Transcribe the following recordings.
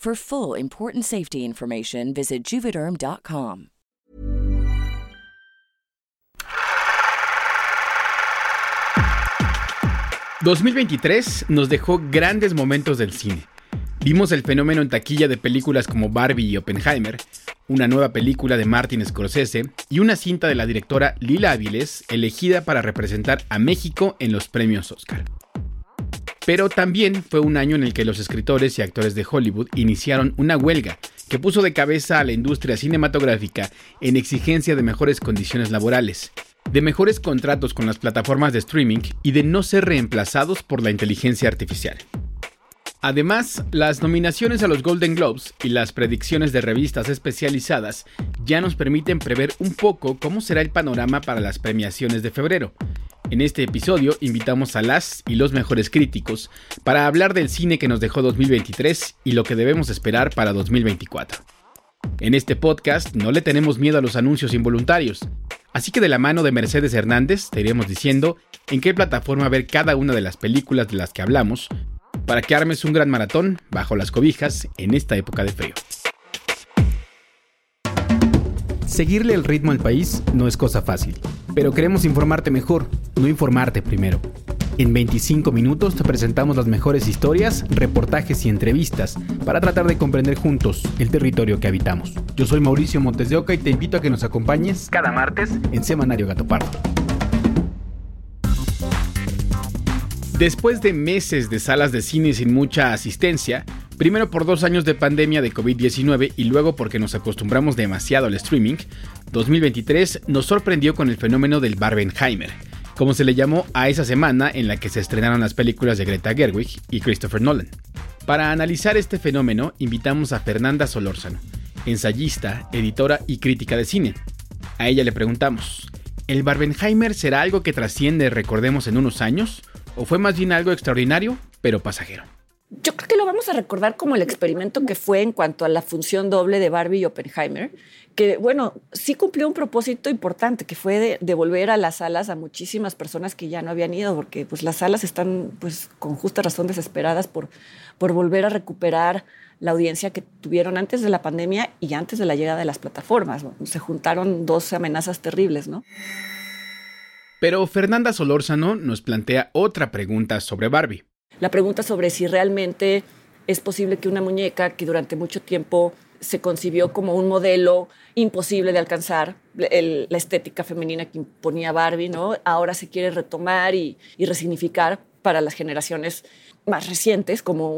For full important safety information, visit juvederm.com. ...2023 nos dejó grandes momentos del cine. Vimos el fenómeno en taquilla de películas como Barbie y Oppenheimer, una nueva película de Martin Scorsese y una cinta de la directora Lila Áviles elegida para representar a México en los premios Oscar. Pero también fue un año en el que los escritores y actores de Hollywood iniciaron una huelga que puso de cabeza a la industria cinematográfica en exigencia de mejores condiciones laborales, de mejores contratos con las plataformas de streaming y de no ser reemplazados por la inteligencia artificial. Además, las nominaciones a los Golden Globes y las predicciones de revistas especializadas ya nos permiten prever un poco cómo será el panorama para las premiaciones de febrero, en este episodio invitamos a las y los mejores críticos para hablar del cine que nos dejó 2023 y lo que debemos esperar para 2024. En este podcast no le tenemos miedo a los anuncios involuntarios, así que de la mano de Mercedes Hernández te iremos diciendo en qué plataforma ver cada una de las películas de las que hablamos para que armes un gran maratón bajo las cobijas en esta época de frío. Seguirle el ritmo al país no es cosa fácil, pero queremos informarte mejor, no informarte primero. En 25 minutos te presentamos las mejores historias, reportajes y entrevistas para tratar de comprender juntos el territorio que habitamos. Yo soy Mauricio Montes de Oca y te invito a que nos acompañes cada martes en Semanario Gato Pardo. Después de meses de salas de cine sin mucha asistencia, Primero por dos años de pandemia de COVID-19 y luego porque nos acostumbramos demasiado al streaming, 2023 nos sorprendió con el fenómeno del Barbenheimer, como se le llamó a esa semana en la que se estrenaron las películas de Greta Gerwig y Christopher Nolan. Para analizar este fenómeno, invitamos a Fernanda Solórzano, ensayista, editora y crítica de cine. A ella le preguntamos, ¿el Barbenheimer será algo que trasciende, recordemos, en unos años? ¿O fue más bien algo extraordinario, pero pasajero? Yo creo que lo vamos a recordar como el experimento que fue en cuanto a la función doble de Barbie y Oppenheimer, que bueno, sí cumplió un propósito importante, que fue de devolver a las salas a muchísimas personas que ya no habían ido, porque pues las salas están pues con justa razón desesperadas por, por volver a recuperar la audiencia que tuvieron antes de la pandemia y antes de la llegada de las plataformas. Se juntaron dos amenazas terribles, ¿no? Pero Fernanda Solórzano nos plantea otra pregunta sobre Barbie la pregunta sobre si realmente es posible que una muñeca que durante mucho tiempo se concibió como un modelo imposible de alcanzar, la estética femenina que imponía Barbie, ¿no? ahora se quiere retomar y, resignificar para las generaciones más recientes como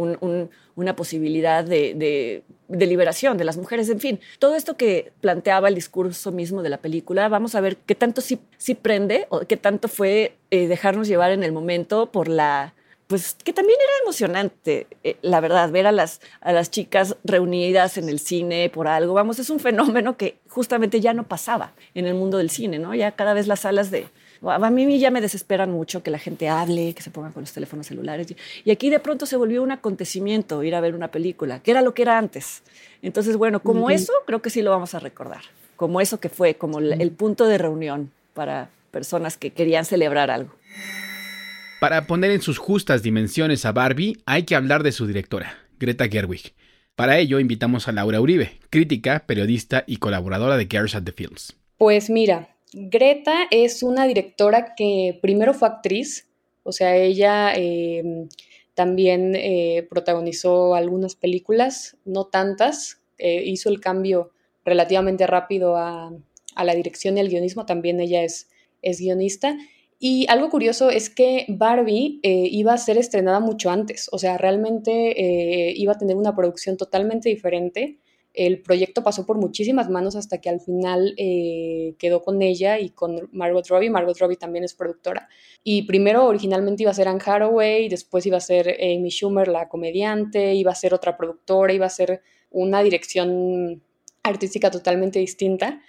una posibilidad de, liberación de las mujeres. En fin, todo esto que planteaba el discurso mismo de la película, vamos a ver qué tanto sí, prende o qué tanto fue eh, dejarnos llevar en el momento por la pues que también era emocionante, eh, la verdad, ver a las, a las chicas reunidas en el cine por algo. Vamos, es un fenómeno que justamente ya no pasaba en el mundo del cine, ¿no? Ya cada vez las salas de... A mí ya me desesperan mucho que la gente hable, que se pongan con los teléfonos celulares. Y aquí de pronto se volvió un acontecimiento ir a ver una película, que era lo que era antes. Entonces, bueno, como eso, creo que sí lo vamos a recordar. Como eso que fue, como el punto de reunión para personas que querían celebrar algo. Para poner en sus justas dimensiones a Barbie, hay que hablar de su directora, Greta Gerwig. Para ello, invitamos a Laura Uribe, crítica, periodista y colaboradora de Girls at the Films. Pues mira, Greta es una directora que primero fue actriz, O sea, ella em, también eh, protagonizó algunas películas, no tantas, eh, hizo el cambio relativamente rápido a, la dirección y al guionismo, también ella es guionista. Y algo curioso es que Barbie eh, iba a ser estrenada mucho antes, o sea, realmente iba a tener una producción totalmente diferente el proyecto pasó por muchísimas manos hasta que al final eh, quedó con ella y con Margot Robbie. Margot Robbie también es productora. Y primero originalmente iba a ser Anne Hathaway, después iba a ser Amy Schumer, la comediante, iba a ser otra productora, iba a ser una dirección artística totalmente distinta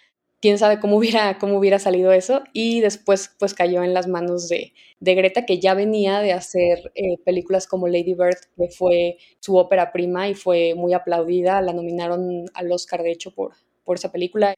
quién sabe cómo hubiera, cómo hubiera salido eso. Y después pues cayó en las manos de, Greta, que ya venía de hacer eh, películas como Lady Bird, que fue su ópera prima y fue muy aplaudida. La nominaron al Oscar, de hecho, por, por esa película.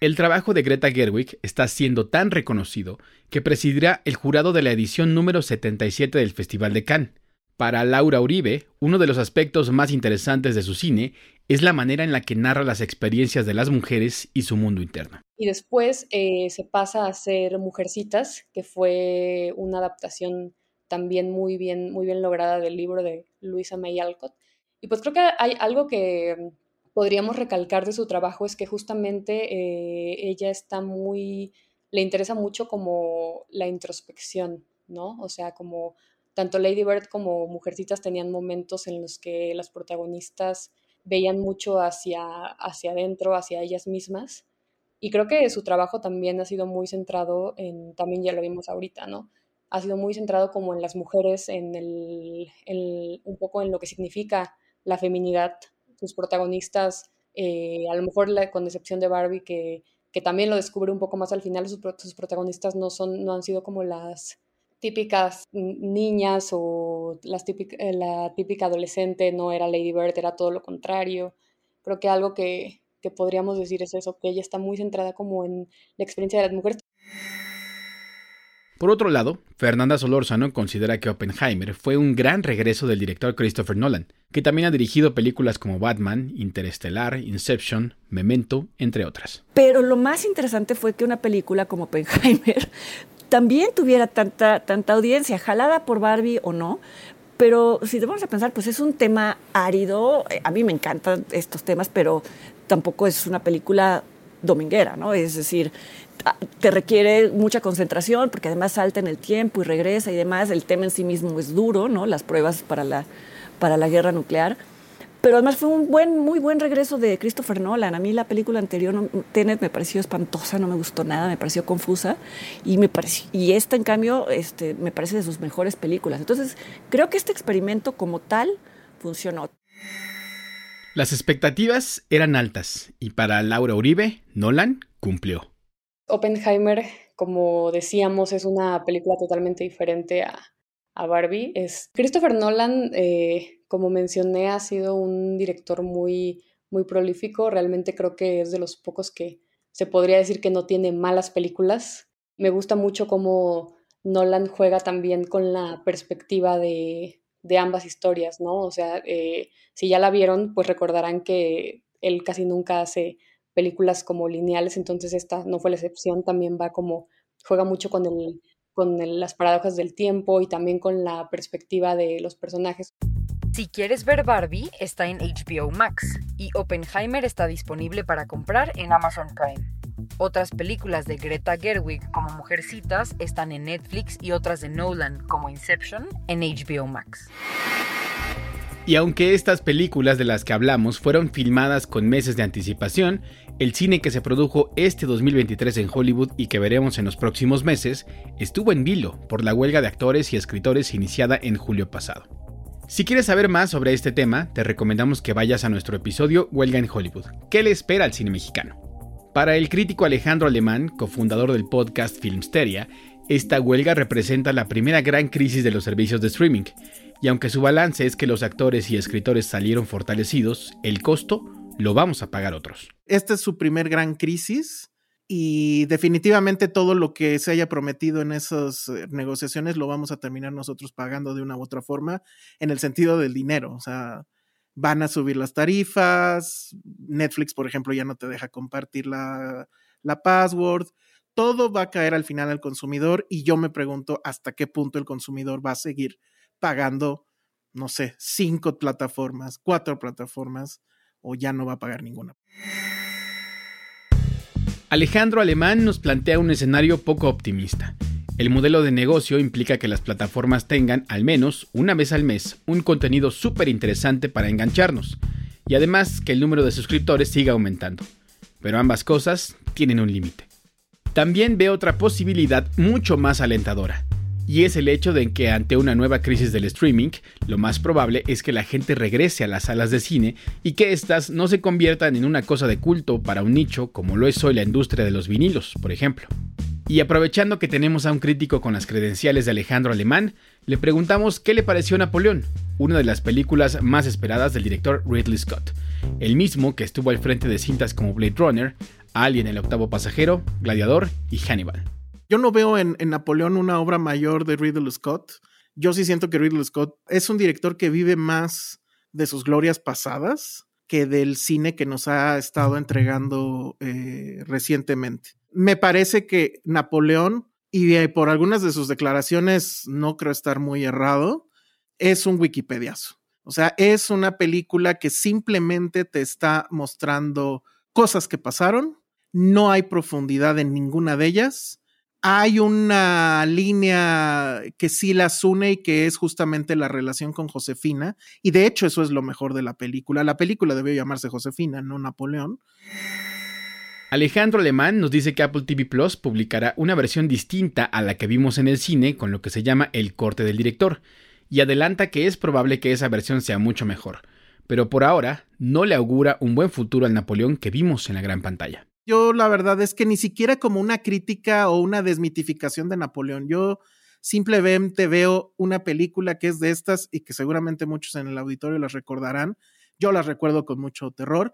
El trabajo de Greta Gerwig está siendo tan reconocido que presidirá el jurado de la edición número 77 del Festival de Cannes. Para Laura Uribe, uno de los aspectos más interesantes de su cine es la manera en la que narra las experiencias de las mujeres y su mundo interno. Y después eh, se pasa a hacer Mujercitas, que fue una adaptación también muy bien, muy bien lograda del libro de Luisa May Alcott. Y pues creo que hay algo que podríamos recalcar de su trabajo es que justamente eh, ella está muy, le interesa mucho como la introspección, ¿no? O sea, como tanto Lady Bird como Mujercitas tenían momentos en los que las protagonistas veían mucho hacia, hacia adentro, hacia ellas mismas. Y creo que su trabajo también ha sido muy centrado en, también ya lo vimos ahorita, ¿no? Ha sido muy centrado como en las mujeres, en el, un poco en lo que significa la feminidad. Sus protagonistas, eh, a lo mejor con excepción de Barbie, que, que también lo descubre un poco más al final, sus, sus protagonistas no, son, no han sido como las típicas niñas o las eh, la típica adolescente no era Lady Bird, era todo lo contrario. Creo que algo que, que podríamos decir es eso, que ella está muy centrada como en la experiencia de las mujeres. Por otro lado, Fernanda Solórzano considera que Oppenheimer fue un gran regreso del director Christopher Nolan, que también ha dirigido películas como Batman, Interestelar, Inception, Memento, entre otras. Pero lo más interesante fue que una película como Oppenheimer también tuviera tanta, tanta audiencia, jalada por Barbie o no. Pero si te vamos a pensar, pues es un tema árido. Eh, a mí me encantan estos temas, pero tampoco es una película dominguera, ¿no? Es decir, te requiere mucha concentración porque además salta en el tiempo y regresa y demás. El tema en sí mismo es duro, ¿no? Las pruebas para la, para la guerra nuclear. Pero además fue un buen, muy buen regreso de Christopher Nolan. A mí la película anterior, Tenet, me pareció espantosa, no me gustó nada, me pareció confusa. Y, me pareció, y esta, en cambio, este, me parece de sus mejores películas. Entonces, creo que este experimento como tal funcionó. Las expectativas eran altas y para Laura Uribe, Nolan cumplió. Oppenheimer, como decíamos, es una película totalmente diferente a, a Barbie. Es Christopher Nolan. Eh, como mencioné, ha sido un director muy, muy prolífico. Realmente creo que es de los pocos que se podría decir que no tiene malas películas. Me gusta mucho cómo Nolan juega también con la perspectiva de, de ambas historias, ¿no? O sea, eh, si ya la vieron, pues recordarán que él casi nunca hace películas como lineales, entonces esta no fue la excepción, también va como, juega mucho con, el, con las paradojas del tiempo y también con la perspectiva de los personajes. Si quieres ver Barbie, está en HBO Max y Oppenheimer está disponible para comprar en Amazon Prime. Otras películas de Greta Gerwig como Mujercitas están en Netflix y otras de Nolan como Inception en HBO Max. Y aunque estas películas de las que hablamos fueron filmadas con meses de anticipación, el cine que se produjo este 2023 en Hollywood y que veremos en los próximos meses estuvo en vilo por la huelga de actores y escritores iniciada en julio pasado. Si quieres saber más sobre este tema, te recomendamos que vayas a nuestro episodio Huelga en Hollywood. ¿Qué le espera al cine mexicano? Para el crítico Alejandro Alemán, cofundador del podcast Filmsteria, esta huelga representa la primera gran crisis de los servicios de streaming, y aunque su balance es que los actores y escritores salieron fortalecidos, el costo lo vamos a pagar otros. Esta es su primer gran crisis y definitivamente todo lo que se haya prometido en esas eh, negociaciones lo vamos a terminar nosotros pagando de una u otra forma en el sentido del dinero. O sea, van a subir las tarifas, Netflix, por ejemplo, ya no te deja compartir la, la password, todo va a caer al final al consumidor y yo me pregunto hasta qué punto el consumidor va a seguir pagando, no sé, cinco plataformas, cuatro plataformas o ya no va a pagar ninguna. Alejandro Alemán nos plantea un escenario poco optimista. El modelo de negocio implica que las plataformas tengan, al menos una vez al mes, un contenido súper interesante para engancharnos, y además que el número de suscriptores siga aumentando. Pero ambas cosas tienen un límite. También ve otra posibilidad mucho más alentadora, y es el hecho de que ante una nueva crisis del streaming, lo más probable es que la gente regrese a las salas de cine y que éstas no se conviertan en una cosa de culto para un nicho como lo es hoy la industria de los vinilos, por ejemplo. Y aprovechando que tenemos a un crítico con las credenciales de Alejandro Alemán, le preguntamos qué le pareció Napoleón, una de las películas más esperadas del director Ridley Scott, el mismo que estuvo al frente de cintas como Blade Runner, Alien el octavo pasajero, Gladiador y Hannibal. Yo no veo en, Napoleón una obra mayor de Ridley Scott. Yo sí siento que Ridley Scott es un director que vive más de sus glorias pasadas que del cine que nos ha estado entregando eh, recientemente. Me parece que Napoleón, y por algunas de sus declaraciones no creo estar muy errado, es un Wikipediazo. O sea, es una película que simplemente te está mostrando cosas que pasaron, no hay profundidad en ninguna de ellas hay una línea que sí las une y que es justamente la relación con Josefina. Y de hecho eso es lo mejor de la película. La película debió llamarse Josefina, no Napoleón. Alejandro Alemán nos dice que Apple TV Plus publicará una versión distinta a la que vimos en el cine con lo que se llama el corte del director, y adelanta que es probable que esa versión sea mucho mejor, pero por ahora no le augura un buen futuro al Napoleón que vimos en la gran pantalla. Yo la verdad es que ni siquiera como una crítica o una desmitificación de Napoleón. Yo simplemente veo una película que es de estas y que seguramente muchos en el auditorio las recordarán. Yo las recuerdo con mucho terror.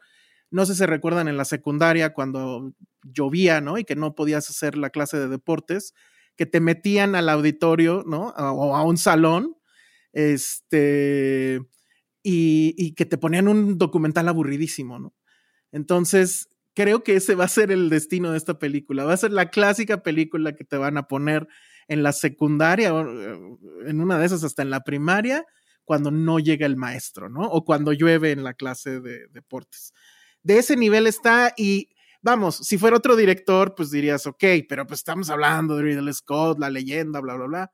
No sé si recuerdan en la secundaria cuando llovía, ¿no? Y que no podías hacer la clase de deportes, que te metían al auditorio, ¿no? O a un salón, este, y, y que te ponían un documental aburridísimo, ¿no? Entonces, creo que ese va a ser el destino de esta película. Va a ser la clásica película que te van a poner en la secundaria, eh, en una de esas hasta en la primaria, cuando no llega el maestro, ¿no? O cuando llueve en la clase de deportes. De ese nivel está y vamos, si fuera otro director, pues dirías, ok, pero pues estamos hablando de Ridley Scott, la leyenda, bla, bla, bla.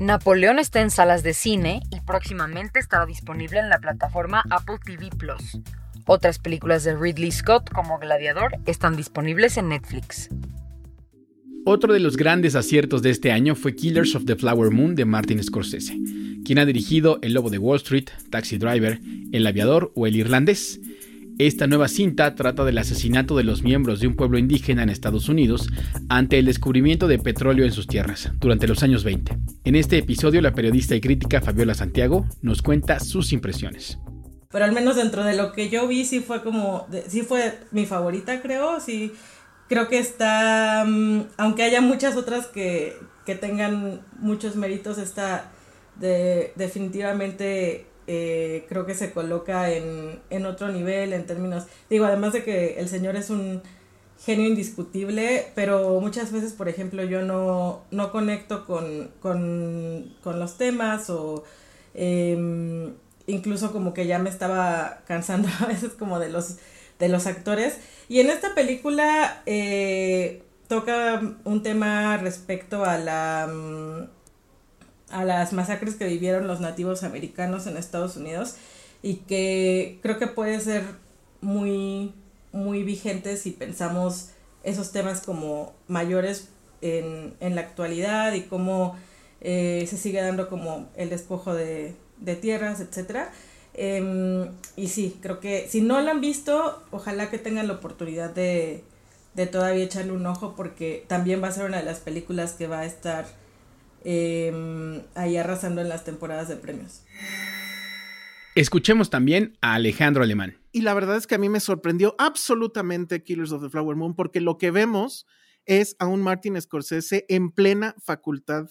Napoleón está en salas de cine y próximamente estará disponible en la plataforma Apple TV Plus. Otras películas de Ridley Scott como Gladiador están disponibles en Netflix. Otro de los grandes aciertos de este año fue Killers of the Flower Moon de Martin Scorsese, quien ha dirigido El Lobo de Wall Street, Taxi Driver, El Aviador o El Irlandés. Esta nueva cinta trata del asesinato de los miembros de un pueblo indígena en Estados Unidos ante el descubrimiento de petróleo en sus tierras durante los años 20. En este episodio, la periodista y crítica Fabiola Santiago nos cuenta sus impresiones pero al menos dentro de lo que yo vi sí fue como, sí fue mi favorita creo, sí creo que está, mm, aunque haya muchas otras que, que tengan muchos méritos, esta de, definitivamente eh, creo que se coloca en, en otro nivel en términos, digo, además de que el señor es un genio indiscutible, pero muchas veces, por ejemplo, yo no, no conecto con, con, con los temas o... Eh, incluso como que ya me estaba cansando a veces como de los, de los actores. Y en esta película eh, toca un tema respecto a la mm, a las masacres que vivieron los nativos americanos en Estados Unidos y que creo que puede ser muy muy vigente si pensamos esos temas como mayores en, en la actualidad y cómo eh, se sigue dando como el despojo de, de tierras, etcétera. Em, y sí, creo que si no la han visto, ojalá que tengan la oportunidad de, de, todavía echarle un ojo porque también va a ser una de las películas que va a estar em, ahí arrasando en las temporadas de premios. Escuchemos también a Alejandro Alemán. Y la verdad es que a mí me sorprendió absolutamente Killers of the Flower Moon porque lo que vemos es a un Martin Scorsese en plena facultad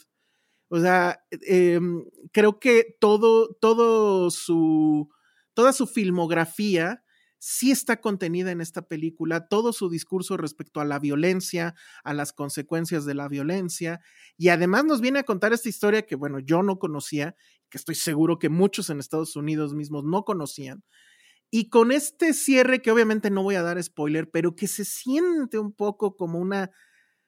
o sea, em, creo que todo, todo su, toda su filmografía sí está contenida en esta película, todo su discurso respecto a la violencia, a las consecuencias de la violencia, y además nos viene a contar esta historia que, bueno, yo no conocía, que estoy seguro que muchos en Estados Unidos mismos no conocían. Y con este cierre, que obviamente no voy a dar spoiler, pero que se siente un poco como una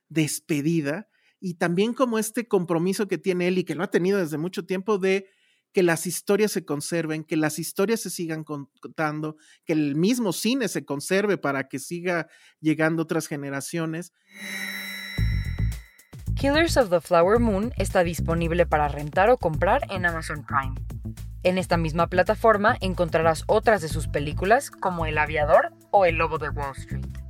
despedida y también como este compromiso que tiene él y que lo ha tenido desde mucho tiempo de que las historias se conserven, que las historias se sigan contando, que el mismo cine se conserve para que siga llegando otras generaciones. Killers of the Flower Moon está disponible para rentar o comprar en Amazon Prime. En esta misma plataforma encontrarás otras de sus películas como El Aviador o El Lobo de Wall Street.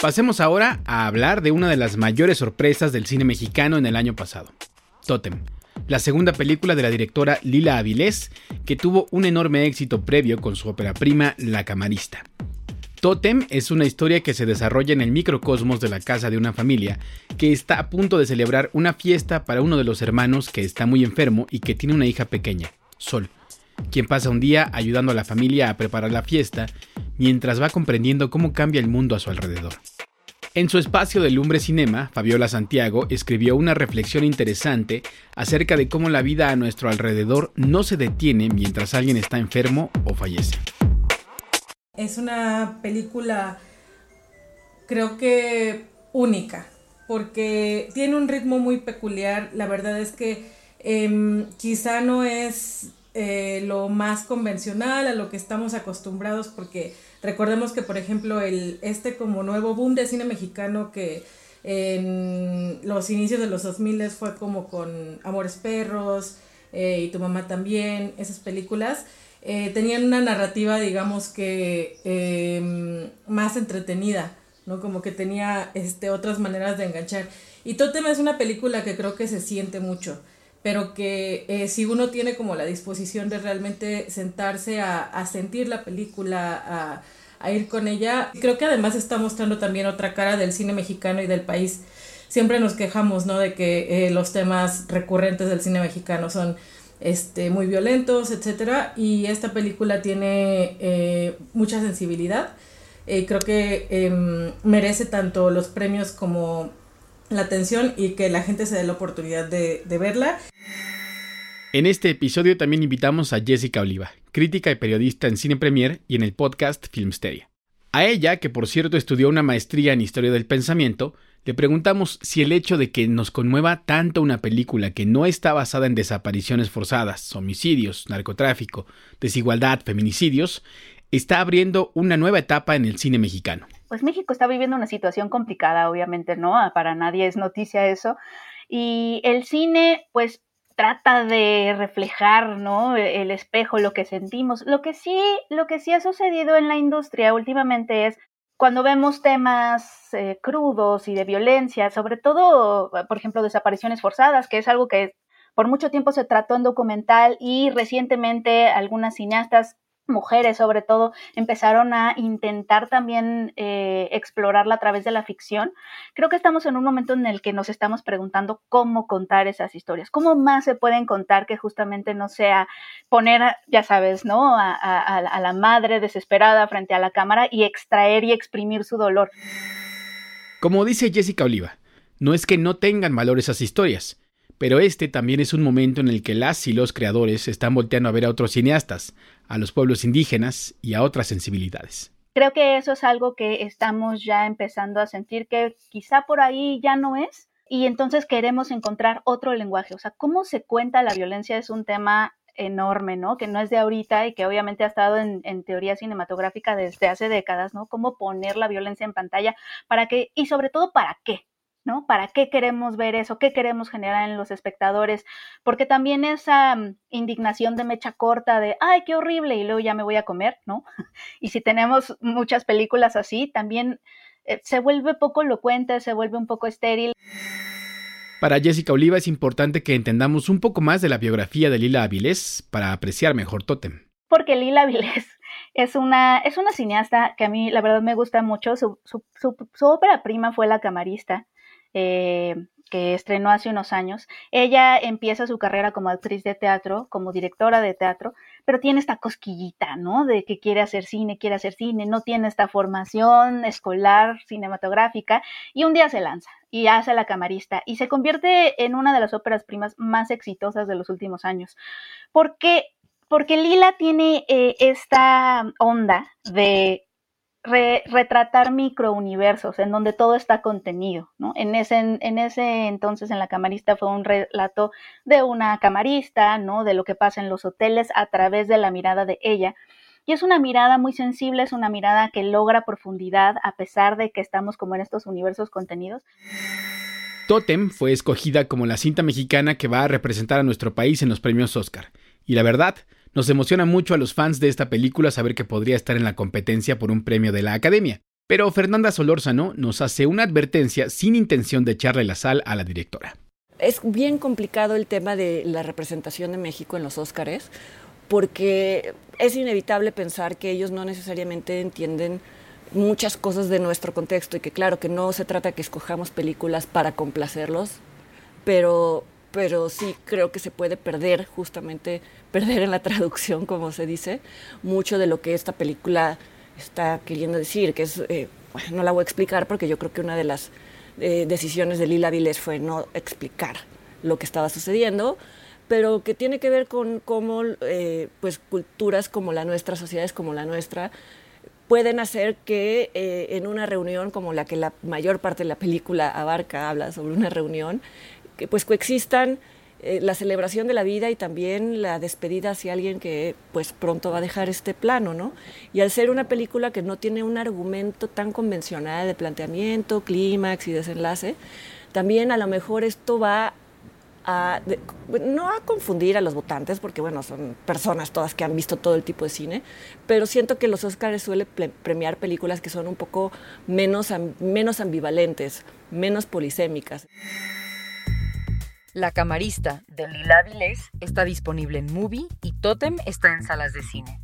Pasemos ahora a hablar de una de las mayores sorpresas del cine mexicano en el año pasado, Totem, la segunda película de la directora Lila Avilés, que tuvo un enorme éxito previo con su ópera prima La Camarista. Totem es una historia que se desarrolla en el microcosmos de la casa de una familia que está a punto de celebrar una fiesta para uno de los hermanos que está muy enfermo y que tiene una hija pequeña, Sol, quien pasa un día ayudando a la familia a preparar la fiesta mientras va comprendiendo cómo cambia el mundo a su alrededor. En su espacio de Lumbre Cinema, Fabiola Santiago escribió una reflexión interesante acerca de cómo la vida a nuestro alrededor no se detiene mientras alguien está enfermo o fallece. Es una película, creo que única, porque tiene un ritmo muy peculiar. La verdad es que em, quizá no es eh, lo más convencional a lo que estamos acostumbrados, porque Recordemos que, por ejemplo, el, este como nuevo boom de cine mexicano que en los inicios de los 2000 fue como con Amores Perros eh, y Tu Mamá también, esas películas, eh, tenían una narrativa, digamos que em, más entretenida, ¿no? Como que tenía este, otras maneras de enganchar. Y Totem es una película que creo que se siente mucho pero que eh, si uno tiene como la disposición de realmente sentarse a, a sentir la película, a, a, ir con ella, creo que además está mostrando también otra cara del cine mexicano y del país. Siempre nos quejamos, ¿no? De que eh, los temas recurrentes del cine mexicano son este, muy violentos, etcétera, y esta película tiene eh, mucha sensibilidad. creo que em, merece tanto los premios como la atención y que la gente se dé la oportunidad de, verla. En este episodio también invitamos a Jessica Oliva, crítica y periodista en Cine Premier y en el podcast Filmsteria. A ella, que por cierto estudió una maestría en Historia del Pensamiento, le preguntamos si el hecho de que nos conmueva tanto una película que no está basada en desapariciones forzadas, homicidios, narcotráfico, desigualdad, feminicidios, está abriendo una nueva etapa en el cine mexicano pues México está viviendo una situación complicada, obviamente, ¿no? Ah, para nadie es noticia eso. Y el cine, pues trata de reflejar, ¿no? E-, el espejo, lo que sentimos. Lo que sí, lo que sí ha sucedido en la industria últimamente es cuando vemos temas eh, crudos y de violencia, sobre todo, por ejemplo, desapariciones forzadas, que es algo que por mucho tiempo se trató en documental y recientemente algunas cineastas mujeres sobre todo empezaron a intentar también eh, explorarla a través de la ficción, creo que estamos en un momento en el que nos estamos preguntando cómo contar esas historias, cómo más se pueden contar que justamente no sea poner, ya sabes, ¿no? A, a la madre desesperada frente a la cámara y extraer y exprimir su dolor. Como dice Jessica Oliva, no es que no tengan valor esas historias, pero este también es un momento en el que las y los creadores están volteando a ver a otros cineastas, a los pueblos indígenas y a otras sensibilidades. Creo que eso es algo que estamos ya empezando a sentir que quizá por ahí ya no es y entonces queremos encontrar otro lenguaje. O sea, cómo se cuenta la violencia es un tema enorme, ¿no? Que no es de ahorita y que obviamente ha estado en, en, teoría cinematográfica desde hace décadas, ¿no? Cómo poner la violencia en pantalla para que, y sobre todo, ¿para qué? ¿No? ¿Para qué queremos ver eso? ¿Qué queremos generar en los espectadores? Porque también esa mm, indignación de mecha corta de, ay, qué horrible, y luego ya me voy a comer, ¿no? Y si tenemos muchas películas así, también eh, se vuelve poco elocuente, se vuelve un poco estéril. Para Jessica Oliva es importante que entendamos un poco más de la biografía de Lila Avilés para apreciar mejor Totem. Porque Lila Avilés es una, es una cineasta que a mí la verdad me gusta mucho. Su, su, su ópera prima fue La Camarista eh, que estrenó hace unos años. Ella empieza su carrera como actriz de teatro, como directora de teatro, pero tiene esta cosquillita, ¿no? De que quiere hacer cine, quiere hacer cine, no tiene esta formación escolar cinematográfica y un día se lanza y hace la camarista y se convierte en una de las óperas primas más exitosas de los últimos años. Porque, porque Lila tiene eh, esta onda de retratar microuniversos en donde todo está contenido. ¿no? En, ese, en ese entonces en la camarista fue un relato de una camarista, ¿no? de lo que pasa en los hoteles a través de la mirada de ella. Y es una mirada muy sensible, es una mirada que logra profundidad a pesar de que estamos como en estos universos contenidos. Totem fue escogida como la cinta mexicana que va a representar a nuestro país en los premios Oscar. Y la verdad, nos emociona mucho a los fans de esta película saber que podría estar en la competencia por un premio de la Academia. Pero Fernanda Solórzano nos hace una advertencia sin intención de echarle la sal a la directora. Es bien complicado el tema de la representación de México en los Óscares, porque es inevitable pensar que ellos no necesariamente entienden muchas cosas de nuestro contexto y que claro que no se trata que escojamos películas para complacerlos, pero pero sí creo que se puede perder, justamente perder en la traducción, como se dice, mucho de lo que esta película está queriendo decir, que es, eh, no la voy a explicar porque yo creo que una de las eh, decisiones de Lila Viles fue no explicar lo que estaba sucediendo, pero que tiene que ver con cómo eh, pues, culturas como la nuestra, sociedades como la nuestra, pueden hacer que en una reunión como la que la mayor parte de la película abarca, habla sobre una reunión, que pues coexistan eh, la celebración de la vida y también la despedida hacia alguien que pues pronto va a dejar este plano, ¿no? Y al ser una película que no tiene un argumento tan convencional de planteamiento, clímax y desenlace, también a lo mejor esto va a, no a confundir a los votantes, porque bueno, son personas todas que han visto todo el tipo de cine, pero siento que los Oscars suelen premiar películas que son un poco menos, menos ambivalentes, menos polisémicas. La camarista de Lila Vilés está disponible en Movie y Totem está en salas de cine.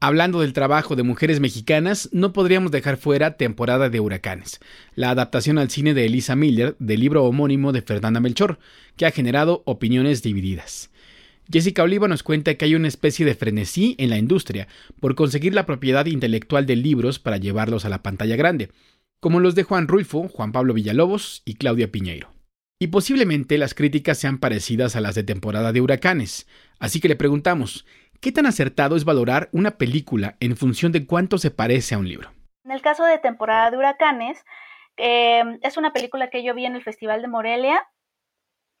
Hablando del trabajo de mujeres mexicanas, no podríamos dejar fuera Temporada de Huracanes, la adaptación al cine de Elisa Miller del libro homónimo de Fernanda Melchor, que ha generado opiniones divididas. Jessica Oliva nos cuenta que hay una especie de frenesí en la industria por conseguir la propiedad intelectual de libros para llevarlos a la pantalla grande, como los de Juan Rulfo, Juan Pablo Villalobos y Claudia Piñeiro. Y posiblemente las críticas sean parecidas a las de temporada de huracanes. Así que le preguntamos, ¿qué tan acertado es valorar una película en función de cuánto se parece a un libro? En el caso de temporada de huracanes, eh, es una película que yo vi en el Festival de Morelia.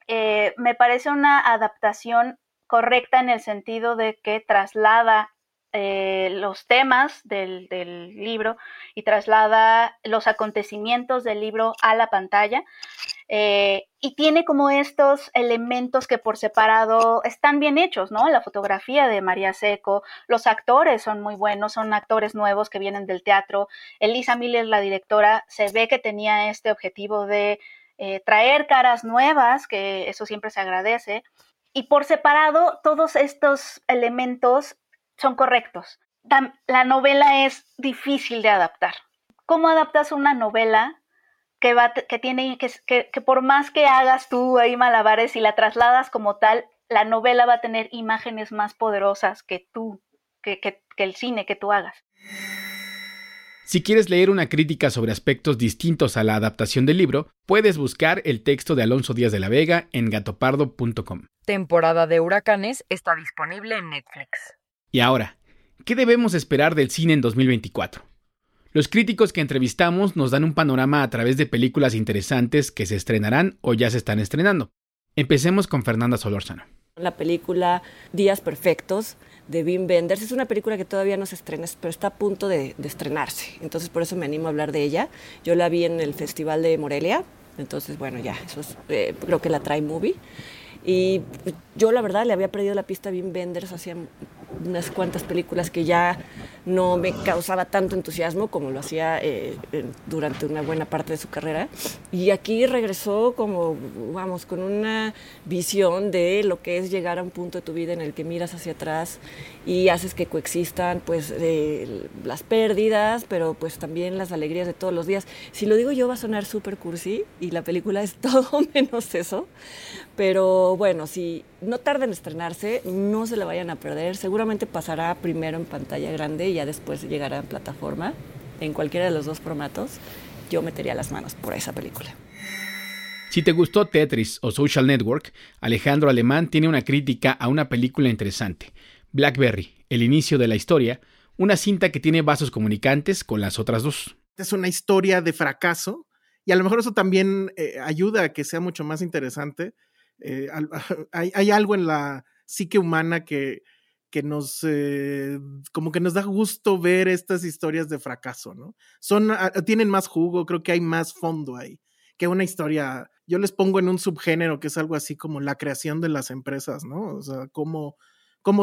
Eh, me parece una adaptación correcta en el sentido de que traslada eh, los temas del, libro y traslada los acontecimientos del libro a la pantalla. Eh, y tiene como estos elementos que por separado están bien hechos, ¿no? La fotografía de María Seco, los actores son muy buenos, son actores nuevos que vienen del teatro. Elisa Miller, la directora, se ve que tenía este objetivo de eh, traer caras nuevas, que eso siempre se agradece. Y por separado, todos estos elementos son correctos. La novela es difícil de adaptar. ¿Cómo adaptas una novela que, va, que tiene, que, que, por más que hagas tú ahí malabares y la trasladas como tal, la novela va a tener imágenes más poderosas que tú, que, que, el cine que tú hagas. Si quieres leer una crítica sobre aspectos distintos a la adaptación del libro, puedes buscar el texto de Alonso Díaz de la Vega en gatopardo.com. Temporada de Huracanes está disponible en Netflix. Y ahora, ¿qué debemos esperar del cine en 2024? Los críticos que entrevistamos nos dan un panorama a través de películas interesantes que se estrenarán o ya se están estrenando. Empecemos con Fernanda Solórzano. La película Días Perfectos de Wim Wenders es una película que todavía no se estrena, pero está a punto de, estrenarse. Entonces por eso me animo a hablar de ella. Yo la vi en el Festival de Morelia, entonces bueno, ya, eso es, eh, creo que la trae movie. Y yo la verdad le había perdido la pista a Wim Wenders hacía unas cuantas películas que ya no me causaba tanto entusiasmo como lo hacía eh, durante una buena parte de su carrera. Y aquí regresó como, vamos, con una visión de lo que es llegar a un punto de tu vida en el que miras hacia atrás y haces que coexistan pues eh, las pérdidas, pero pues también las alegrías de todos los días. Si lo digo yo va a sonar súper cursi y la película es todo menos eso, pero bueno, si no tarda en estrenarse, no se la vayan a perder, seguramente pasará primero en pantalla grande y ya después llegará en plataforma, en cualquiera de los dos formatos, yo metería las manos por esa película. Si te gustó Tetris o Social Network, Alejandro Alemán tiene una crítica a una película interesante, Blackberry, el inicio de la historia, una cinta que tiene vasos comunicantes con las otras dos. Es una historia de fracaso y a lo mejor eso también eh, ayuda a que sea mucho más interesante. Eh, hay, algo en la psique humana que, nos, eh, como que nos da gusto ver estas historias de fracaso, ¿no? Ah, tienen más jugo, creo que hay más fondo ahí que una historia. Yo les pongo en un subgénero que es algo así como la creación de las empresas, ¿no? O sea, cómo,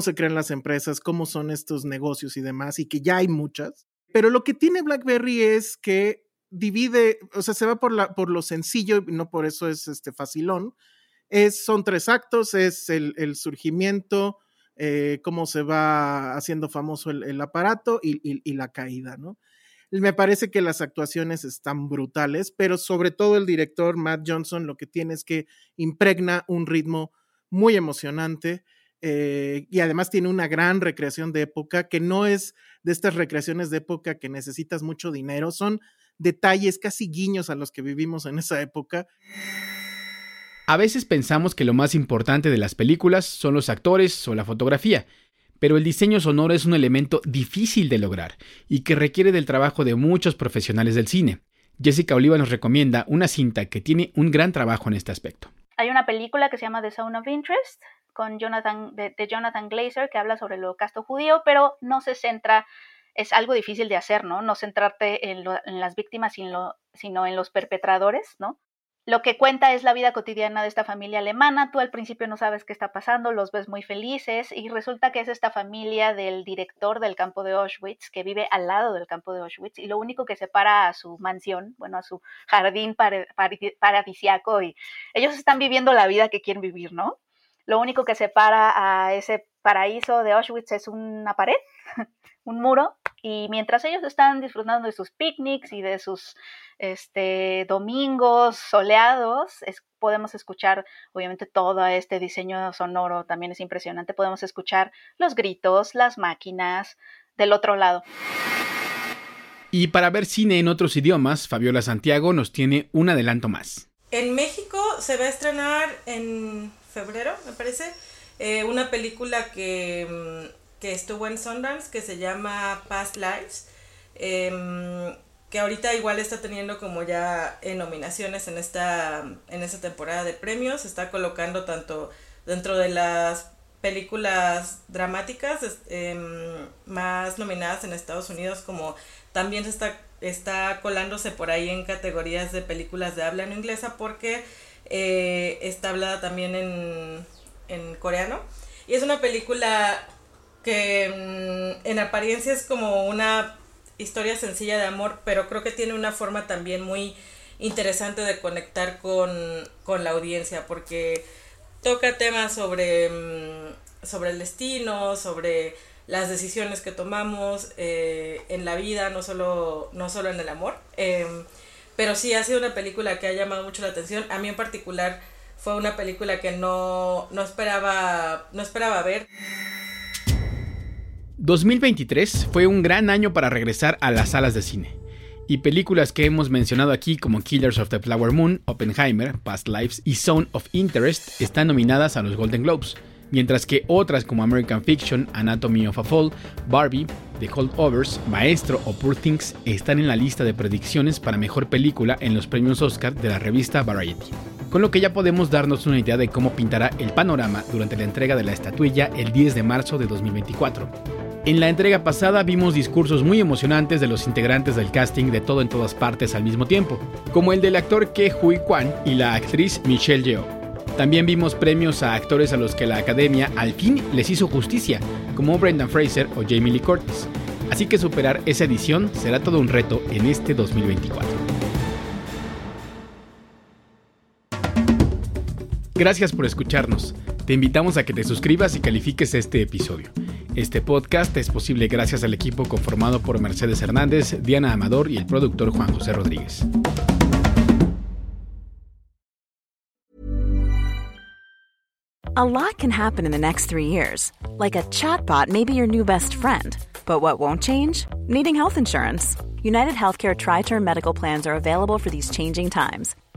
se crean las empresas, cómo son estos negocios y demás, y que ya hay muchas. Pero lo que tiene BlackBerry es que divide, o sea, se va por lo sencillo, y no por eso es este facilón. Es, son tres actos, es el, surgimiento, eh, cómo se va haciendo famoso el, aparato y, la caída, ¿no? Me parece que las actuaciones están brutales, pero sobre todo el director Matt Johnson lo que tiene es que impregna un ritmo muy emocionante eh, y además tiene una gran recreación de época que no es de estas recreaciones de época que necesitas mucho dinero, son detalles, casi guiños a los que vivimos en esa época. A veces pensamos que lo más importante de las películas son los actores o la fotografía, pero el diseño sonoro es un elemento difícil de lograr y que requiere del trabajo de muchos profesionales del cine. Jessica Oliva nos recomienda una cinta que tiene un gran trabajo en este aspecto. Hay una película que se llama The Zone of Interest con Jonathan, de, Jonathan Glazer que habla sobre el holocausto judío, pero no se centra, es algo difícil de hacer, ¿no? No centrarte en, las víctimas, sino, sino en los perpetradores, ¿no? Lo que cuenta es la vida cotidiana de esta familia alemana. Tú al principio no sabes qué está pasando, los ves muy felices y resulta que es esta familia del director del campo de Auschwitz que vive al lado del campo de Auschwitz y lo único que separa a su mansión, bueno, a su jardín paradisiaco y ellos están viviendo la vida que quieren vivir, ¿no? Lo único que separa a ese paraíso de Auschwitz es una pared, un muro y mientras ellos están disfrutando de sus picnics y de sus este, domingos soleados, podemos escuchar, obviamente todo este diseño sonoro también es impresionante, podemos escuchar los gritos, las máquinas del otro lado. Y para ver cine en otros idiomas, Fabiola Santiago nos tiene un adelanto más. En México se va a estrenar en febrero, me parece, eh, una película que, mm, que, estuvo en Sundance que se llama Past Lives. Em, que ahorita igual está teniendo como ya nominaciones en esta, en esta temporada de premios, está colocando tanto dentro de las películas dramáticas em, más nominadas en Estados Unidos como también se está, está colándose por ahí en categorías de películas de habla no inglesa porque eh, está hablada también en, en coreano y es una película que mm, en apariencia es como una historia sencilla de amor, pero creo que tiene una forma también muy interesante de conectar con, la audiencia, porque toca temas sobre, mm, sobre el destino, sobre las decisiones que tomamos eh, en la vida, no solo, no solo en el amor. Em, pero sí ha sido una película que ha llamado mucho la atención. A mí en particular fue una película que no, no, esperaba, no esperaba ver. 2023 fue un gran año para regresar a las salas de cine. Y películas que hemos mencionado aquí como Killers of the Flower Moon, Oppenheimer, Past Lives y Zone of Interest están nominadas a los Golden Globes, mientras que otras como American Fiction, Anatomy of a Fall, Barbie, The Holdovers, Maestro o Poor Things están en la lista de predicciones para mejor película en los premios Oscar de la revista Variety. Con lo que ya podemos darnos una idea de cómo pintará el panorama durante la entrega de la estatuilla el 10 de marzo de 2024. En la entrega pasada vimos discursos muy emocionantes de los integrantes del casting de todo en todas partes al mismo tiempo, como el del actor Ke Hui Kwan y la actriz Michelle Yeoh. También vimos premios a actores a los que la academia al fin les hizo justicia, como Brendan Fraser o Jamie Lee Curtis. Así que superar esa edición será todo un reto en este 2024. Gracias por escucharnos. Te invitamos a que te suscribas y califiques este episodio. Este podcast es posible gracias al equipo conformado por Mercedes Hernández, Diana Amador y el productor Juan José Rodríguez. A lot can happen in the next three years. Like a chatbot may be your new best friend. But what won't change? Needing health insurance. United Healthcare Tri Term Medical Plans are available for these changing times